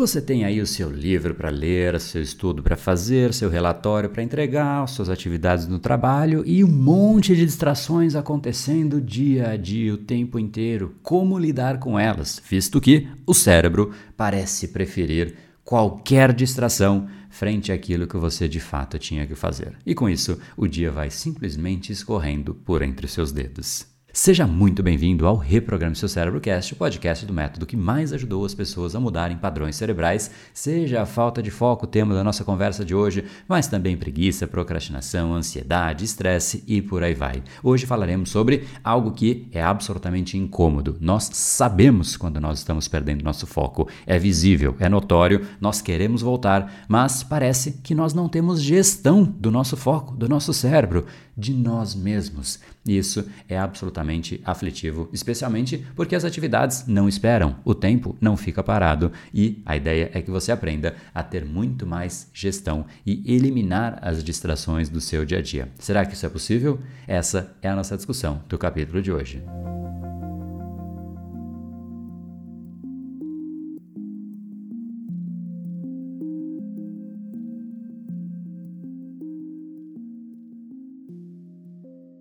Você tem aí o seu livro para ler, seu estudo para fazer, seu relatório para entregar, suas atividades no trabalho e um monte de distrações acontecendo dia a dia, o tempo inteiro. Como lidar com elas, visto que o cérebro parece preferir qualquer distração frente àquilo que você de fato tinha que fazer. E com isso, o dia vai simplesmente escorrendo por entre seus dedos. Seja muito bem-vindo ao Reprograme Seu Cérebro Cast, o podcast do método que mais ajudou as pessoas a mudarem padrões cerebrais, seja a falta de foco o tema da nossa conversa de hoje, mas também preguiça, procrastinação, ansiedade, estresse e por aí vai. Hoje falaremos sobre algo que é absolutamente incômodo. Nós sabemos quando nós estamos perdendo nosso foco, é visível, é notório, nós queremos voltar, mas parece que nós não temos gestão do nosso foco, do nosso cérebro, de nós mesmos. Isso é absolutamente aflitivo, especialmente porque as atividades não esperam, o tempo não fica parado e a ideia é que você aprenda a ter muito mais gestão e eliminar as distrações do seu dia a dia. Será que isso é possível? Essa é a nossa discussão do capítulo de hoje.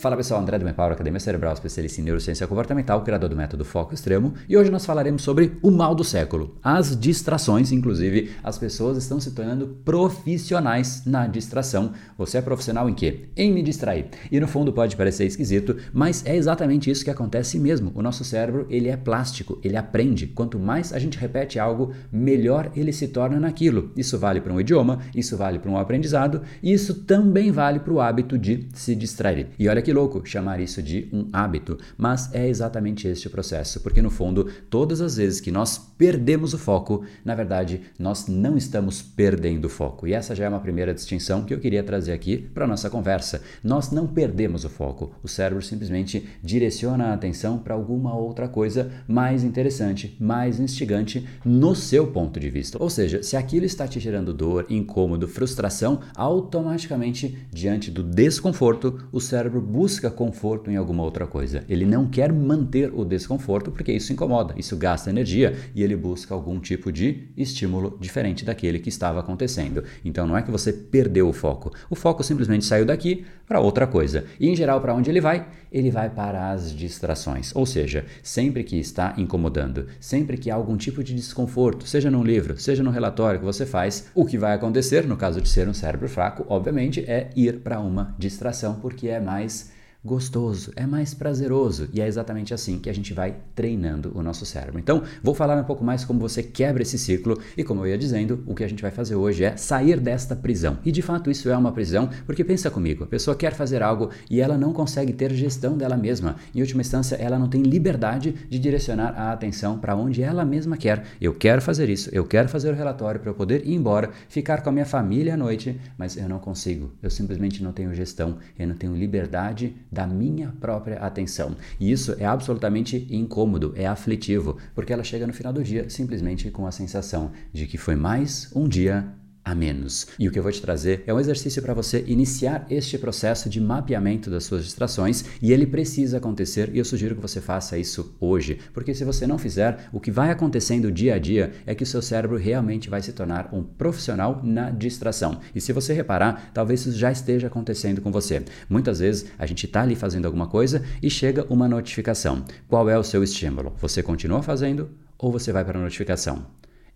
Fala pessoal, André do Mepower Academia Cerebral, especialista em neurociência comportamental, criador do método Foco Extremo, e hoje nós falaremos sobre o mal do século, as distrações, inclusive as pessoas estão se tornando profissionais na distração. Você é profissional em quê? Em me distrair. E no fundo pode parecer esquisito, mas é exatamente isso que acontece mesmo. O nosso cérebro, ele é plástico, ele aprende. Quanto mais a gente repete algo, melhor ele se torna naquilo. Isso vale para um idioma, isso vale para um aprendizado, e isso também vale para o hábito de se distrair. E olha que que louco chamar isso de um hábito, mas é exatamente este o processo, porque no fundo, todas as vezes que nós perdemos o foco, na verdade, nós não estamos perdendo o foco. E essa já é uma primeira distinção que eu queria trazer aqui para nossa conversa. Nós não perdemos o foco, o cérebro simplesmente direciona a atenção para alguma outra coisa mais interessante, mais instigante no seu ponto de vista. Ou seja, se aquilo está te gerando dor, incômodo, frustração, automaticamente, diante do desconforto, o cérebro busca conforto em alguma outra coisa. Ele não quer manter o desconforto porque isso incomoda, isso gasta energia e ele busca algum tipo de estímulo diferente daquele que estava acontecendo. Então não é que você perdeu o foco. O foco simplesmente saiu daqui para outra coisa. E em geral, para onde ele vai? Ele vai para as distrações. Ou seja, sempre que está incomodando, sempre que há algum tipo de desconforto, seja num livro, seja no relatório que você faz, o que vai acontecer, no caso de ser um cérebro fraco, obviamente, é ir para uma distração, porque é mais gostoso, é mais prazeroso e é exatamente assim que a gente vai treinando o nosso cérebro. Então, vou falar um pouco mais como você quebra esse ciclo e como eu ia dizendo, o que a gente vai fazer hoje é sair desta prisão. E de fato isso é uma prisão, porque pensa comigo, a pessoa quer fazer algo e ela não consegue ter gestão dela mesma. Em última instância, ela não tem liberdade de direcionar a atenção para onde ela mesma quer. Eu quero fazer isso, eu quero fazer o relatório para eu poder ir embora, ficar com a minha família à noite, mas eu não consigo. Eu simplesmente não tenho gestão, eu não tenho liberdade da minha própria atenção. E isso é absolutamente incômodo, é aflitivo, porque ela chega no final do dia simplesmente com a sensação de que foi mais um dia a menos. E o que eu vou te trazer é um exercício para você iniciar este processo de mapeamento das suas distrações e ele precisa acontecer e eu sugiro que você faça isso hoje, porque se você não fizer, o que vai acontecendo dia a dia é que o seu cérebro realmente vai se tornar um profissional na distração. E se você reparar, talvez isso já esteja acontecendo com você. Muitas vezes a gente está ali fazendo alguma coisa e chega uma notificação. Qual é o seu estímulo? Você continua fazendo ou você vai para a notificação?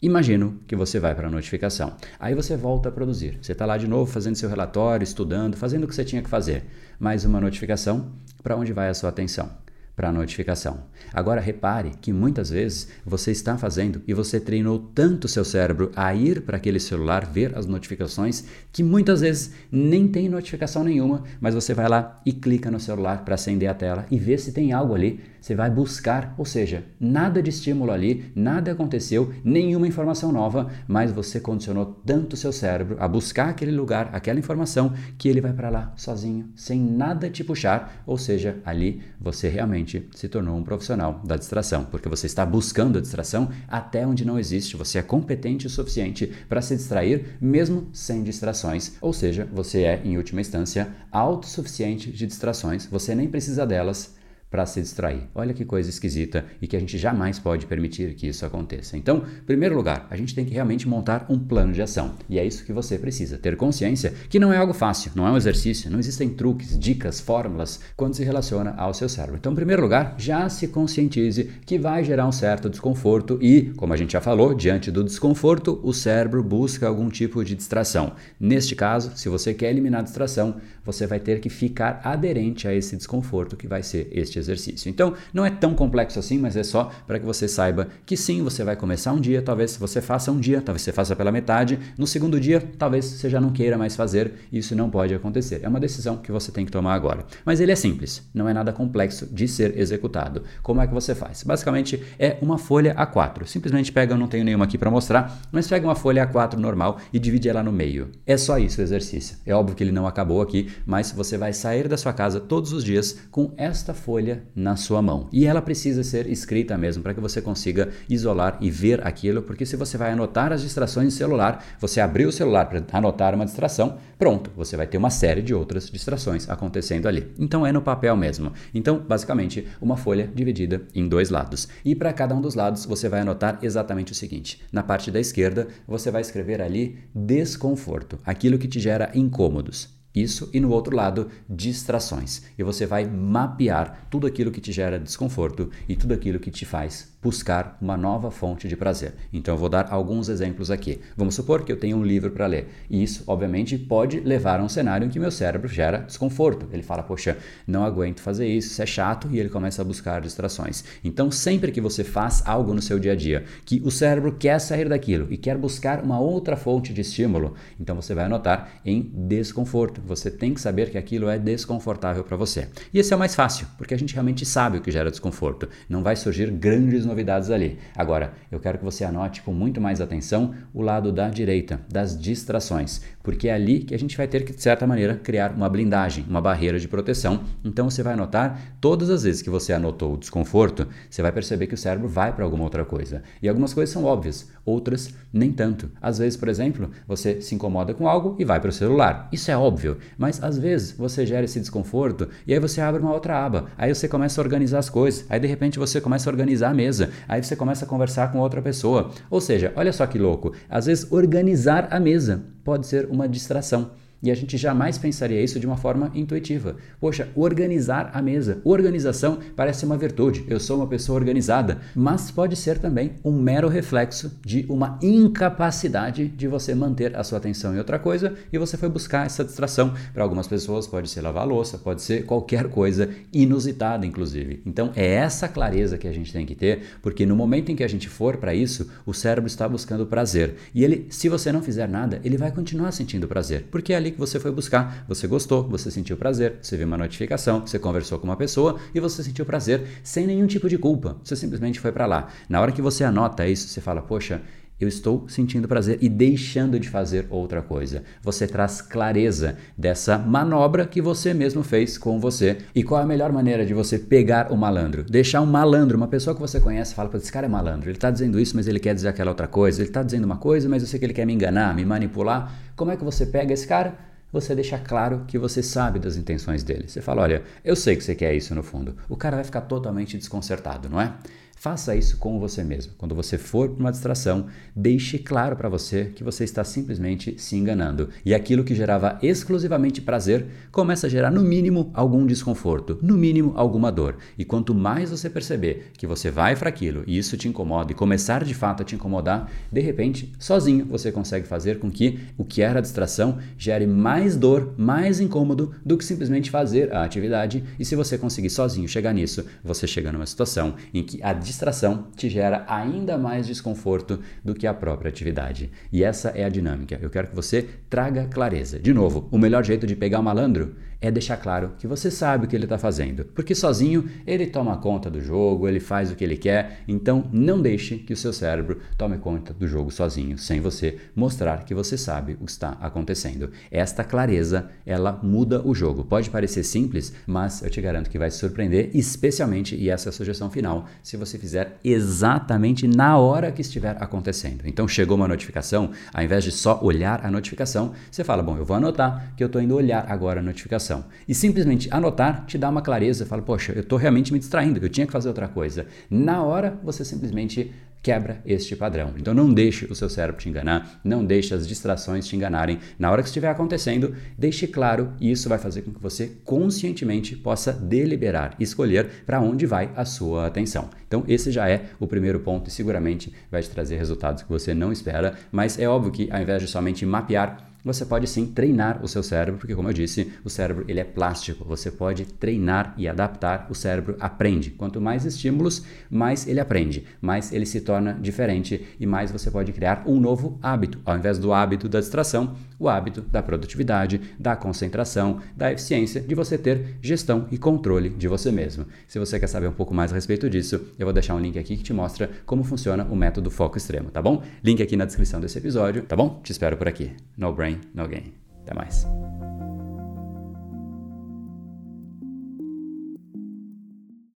Imagino que você vai para a notificação. Aí você volta a produzir. Você está lá de novo fazendo seu relatório, estudando, fazendo o que você tinha que fazer. Mais uma notificação. Para onde vai a sua atenção? Para a notificação. Agora repare que muitas vezes você está fazendo e você treinou tanto seu cérebro a ir para aquele celular ver as notificações que muitas vezes nem tem notificação nenhuma, mas você vai lá e clica no celular para acender a tela e ver se tem algo ali. Você vai buscar, ou seja, nada de estímulo ali, nada aconteceu, nenhuma informação nova, mas você condicionou tanto seu cérebro a buscar aquele lugar, aquela informação, que ele vai para lá sozinho, sem nada te puxar, ou seja, ali você realmente realmente se tornou um profissional da distração, porque você está buscando a distração até onde não existe, você é competente o suficiente para se distrair mesmo sem distrações, ou seja, você é, em última instância, autossuficiente de distrações, você nem precisa delas para se distrair. Olha que coisa esquisita e que a gente jamais pode permitir que isso aconteça. Então, em primeiro lugar, a gente tem que realmente montar um plano de ação. E é isso que você precisa, ter consciência que não é algo fácil, não é um exercício, não existem truques, dicas, fórmulas quando se relaciona ao seu cérebro. Então, em primeiro lugar, já se conscientize que vai gerar um certo desconforto e, como a gente já falou, diante do desconforto, o cérebro busca algum tipo de distração. Neste caso, se você quer eliminar a distração, você vai ter que ficar aderente a esse desconforto que vai ser este exercício. Então, não é tão complexo assim, mas é só para que você saiba que sim, você vai começar um dia, talvez você faça um dia, talvez você faça pela metade, no segundo dia, talvez você já não queira mais fazer, isso não pode acontecer. É uma decisão que você tem que tomar agora. Mas ele é simples, não é nada complexo de ser executado. Como é que você faz? Basicamente é uma folha A4. Simplesmente pega, eu não tenho nenhuma aqui para mostrar, mas pega uma folha A4 normal e divide ela no meio. É só isso o exercício. É óbvio que ele não acabou aqui, mas você vai sair da sua casa todos os dias com esta folha na sua mão. E ela precisa ser escrita mesmo para que você consiga isolar e ver aquilo, porque se você vai anotar as distrações no celular, você abrir o celular para anotar uma distração, pronto, você vai ter uma série de outras distrações acontecendo ali. Então é no papel mesmo. Então, basicamente, uma folha dividida em dois lados. E para cada um dos lados, você vai anotar exatamente o seguinte: na parte da esquerda, você vai escrever ali desconforto, aquilo que te gera incômodos. Isso e no outro lado, distrações. E você vai mapear tudo aquilo que te gera desconforto e tudo aquilo que te faz buscar uma nova fonte de prazer. Então eu vou dar alguns exemplos aqui. Vamos supor que eu tenho um livro para ler. E isso, obviamente, pode levar a um cenário em que meu cérebro gera desconforto. Ele fala: "Poxa, não aguento fazer isso, isso é chato", e ele começa a buscar distrações. Então, sempre que você faz algo no seu dia a dia que o cérebro quer sair daquilo e quer buscar uma outra fonte de estímulo, então você vai anotar em desconforto. Você tem que saber que aquilo é desconfortável para você. E esse é o mais fácil, porque a gente realmente sabe o que gera desconforto. Não vai surgir grandes novidades ali. Agora, eu quero que você anote com muito mais atenção o lado da direita, das distrações, porque é ali que a gente vai ter que, de certa maneira, criar uma blindagem, uma barreira de proteção. Então você vai anotar todas as vezes que você anotou o desconforto, você vai perceber que o cérebro vai para alguma outra coisa. E algumas coisas são óbvias, outras nem tanto. Às vezes, por exemplo, você se incomoda com algo e vai para o celular. Isso é óbvio, mas às vezes você gera esse desconforto e aí você abre uma outra aba. Aí você começa a organizar as coisas. Aí de repente você começa a organizar a mesa. Aí você começa a conversar com outra pessoa. Ou seja, olha só que louco. Às vezes organizar a mesa pode ser uma distração. E a gente jamais pensaria isso de uma forma intuitiva. Poxa, organizar a mesa. Organização parece uma virtude. Eu sou uma pessoa organizada, mas pode ser também um mero reflexo de uma incapacidade de você manter a sua atenção em outra coisa e você foi buscar essa distração. Para algumas pessoas pode ser lavar louça, pode ser qualquer coisa inusitada, inclusive. Então é essa clareza que a gente tem que ter, porque no momento em que a gente for para isso, o cérebro está buscando prazer. E ele, se você não fizer nada, ele vai continuar sentindo prazer, porque é ali que você foi buscar. Você gostou, você sentiu prazer, você viu uma notificação, você conversou com uma pessoa e você sentiu prazer sem nenhum tipo de culpa. Você simplesmente foi para lá. Na hora que você anota isso, você fala: Poxa, eu estou sentindo prazer e deixando de fazer outra coisa. Você traz clareza dessa manobra que você mesmo fez com você. E qual é a melhor maneira de você pegar o malandro? Deixar um malandro, uma pessoa que você conhece, fala para esse cara é malandro. Ele está dizendo isso, mas ele quer dizer aquela outra coisa. Ele está dizendo uma coisa, mas eu sei que ele quer me enganar, me manipular. Como é que você pega esse cara? você deixa claro que você sabe das intenções dele. Você fala: olha, eu sei que você quer isso no fundo. O cara vai ficar totalmente desconcertado, não é? Faça isso com você mesmo. Quando você for para uma distração, deixe claro para você que você está simplesmente se enganando. E aquilo que gerava exclusivamente prazer começa a gerar, no mínimo, algum desconforto, no mínimo, alguma dor. E quanto mais você perceber que você vai para aquilo e isso te incomoda e começar de fato a te incomodar, de repente, sozinho você consegue fazer com que o que era distração gere mais dor, mais incômodo do que simplesmente fazer a atividade. E se você conseguir sozinho chegar nisso, você chega numa situação em que a distração te gera ainda mais desconforto do que a própria atividade. E essa é a dinâmica. Eu quero que você traga clareza. De novo, o melhor jeito de pegar o malandro é deixar claro que você sabe o que ele está fazendo, porque sozinho ele toma conta do jogo, ele faz o que ele quer, então não deixe que o seu cérebro tome conta do jogo sozinho, sem você mostrar que você sabe o que está acontecendo. Esta clareza, ela muda o jogo. Pode parecer simples, mas eu te garanto que vai te surpreender, especialmente, e essa é a sugestão final, se você fizer exatamente na hora que estiver acontecendo. Então chegou uma notificação, ao invés de só olhar a notificação, você fala: Bom, eu vou anotar que eu estou indo olhar agora a notificação. E simplesmente anotar te dá uma clareza, fala: Poxa, eu estou realmente me distraindo, eu tinha que fazer outra coisa. Na hora você simplesmente quebra este padrão. Então não deixe o seu cérebro te enganar, não deixe as distrações te enganarem. Na hora que estiver acontecendo, deixe claro e isso vai fazer com que você conscientemente possa deliberar escolher para onde vai a sua atenção. Então esse já é o primeiro ponto e seguramente vai te trazer resultados que você não espera, mas é óbvio que ao invés de somente mapear você pode sim treinar o seu cérebro, porque como eu disse, o cérebro ele é plástico. Você pode treinar e adaptar, o cérebro aprende. Quanto mais estímulos, mais ele aprende, mais ele se torna diferente e mais você pode criar um novo hábito. Ao invés do hábito da distração, o hábito da produtividade, da concentração, da eficiência, de você ter gestão e controle de você mesmo. Se você quer saber um pouco mais a respeito disso, eu vou deixar um link aqui que te mostra como funciona o método foco extremo, tá bom? Link aqui na descrição desse episódio, tá bom? Te espero por aqui. No brain, no gain. Até mais.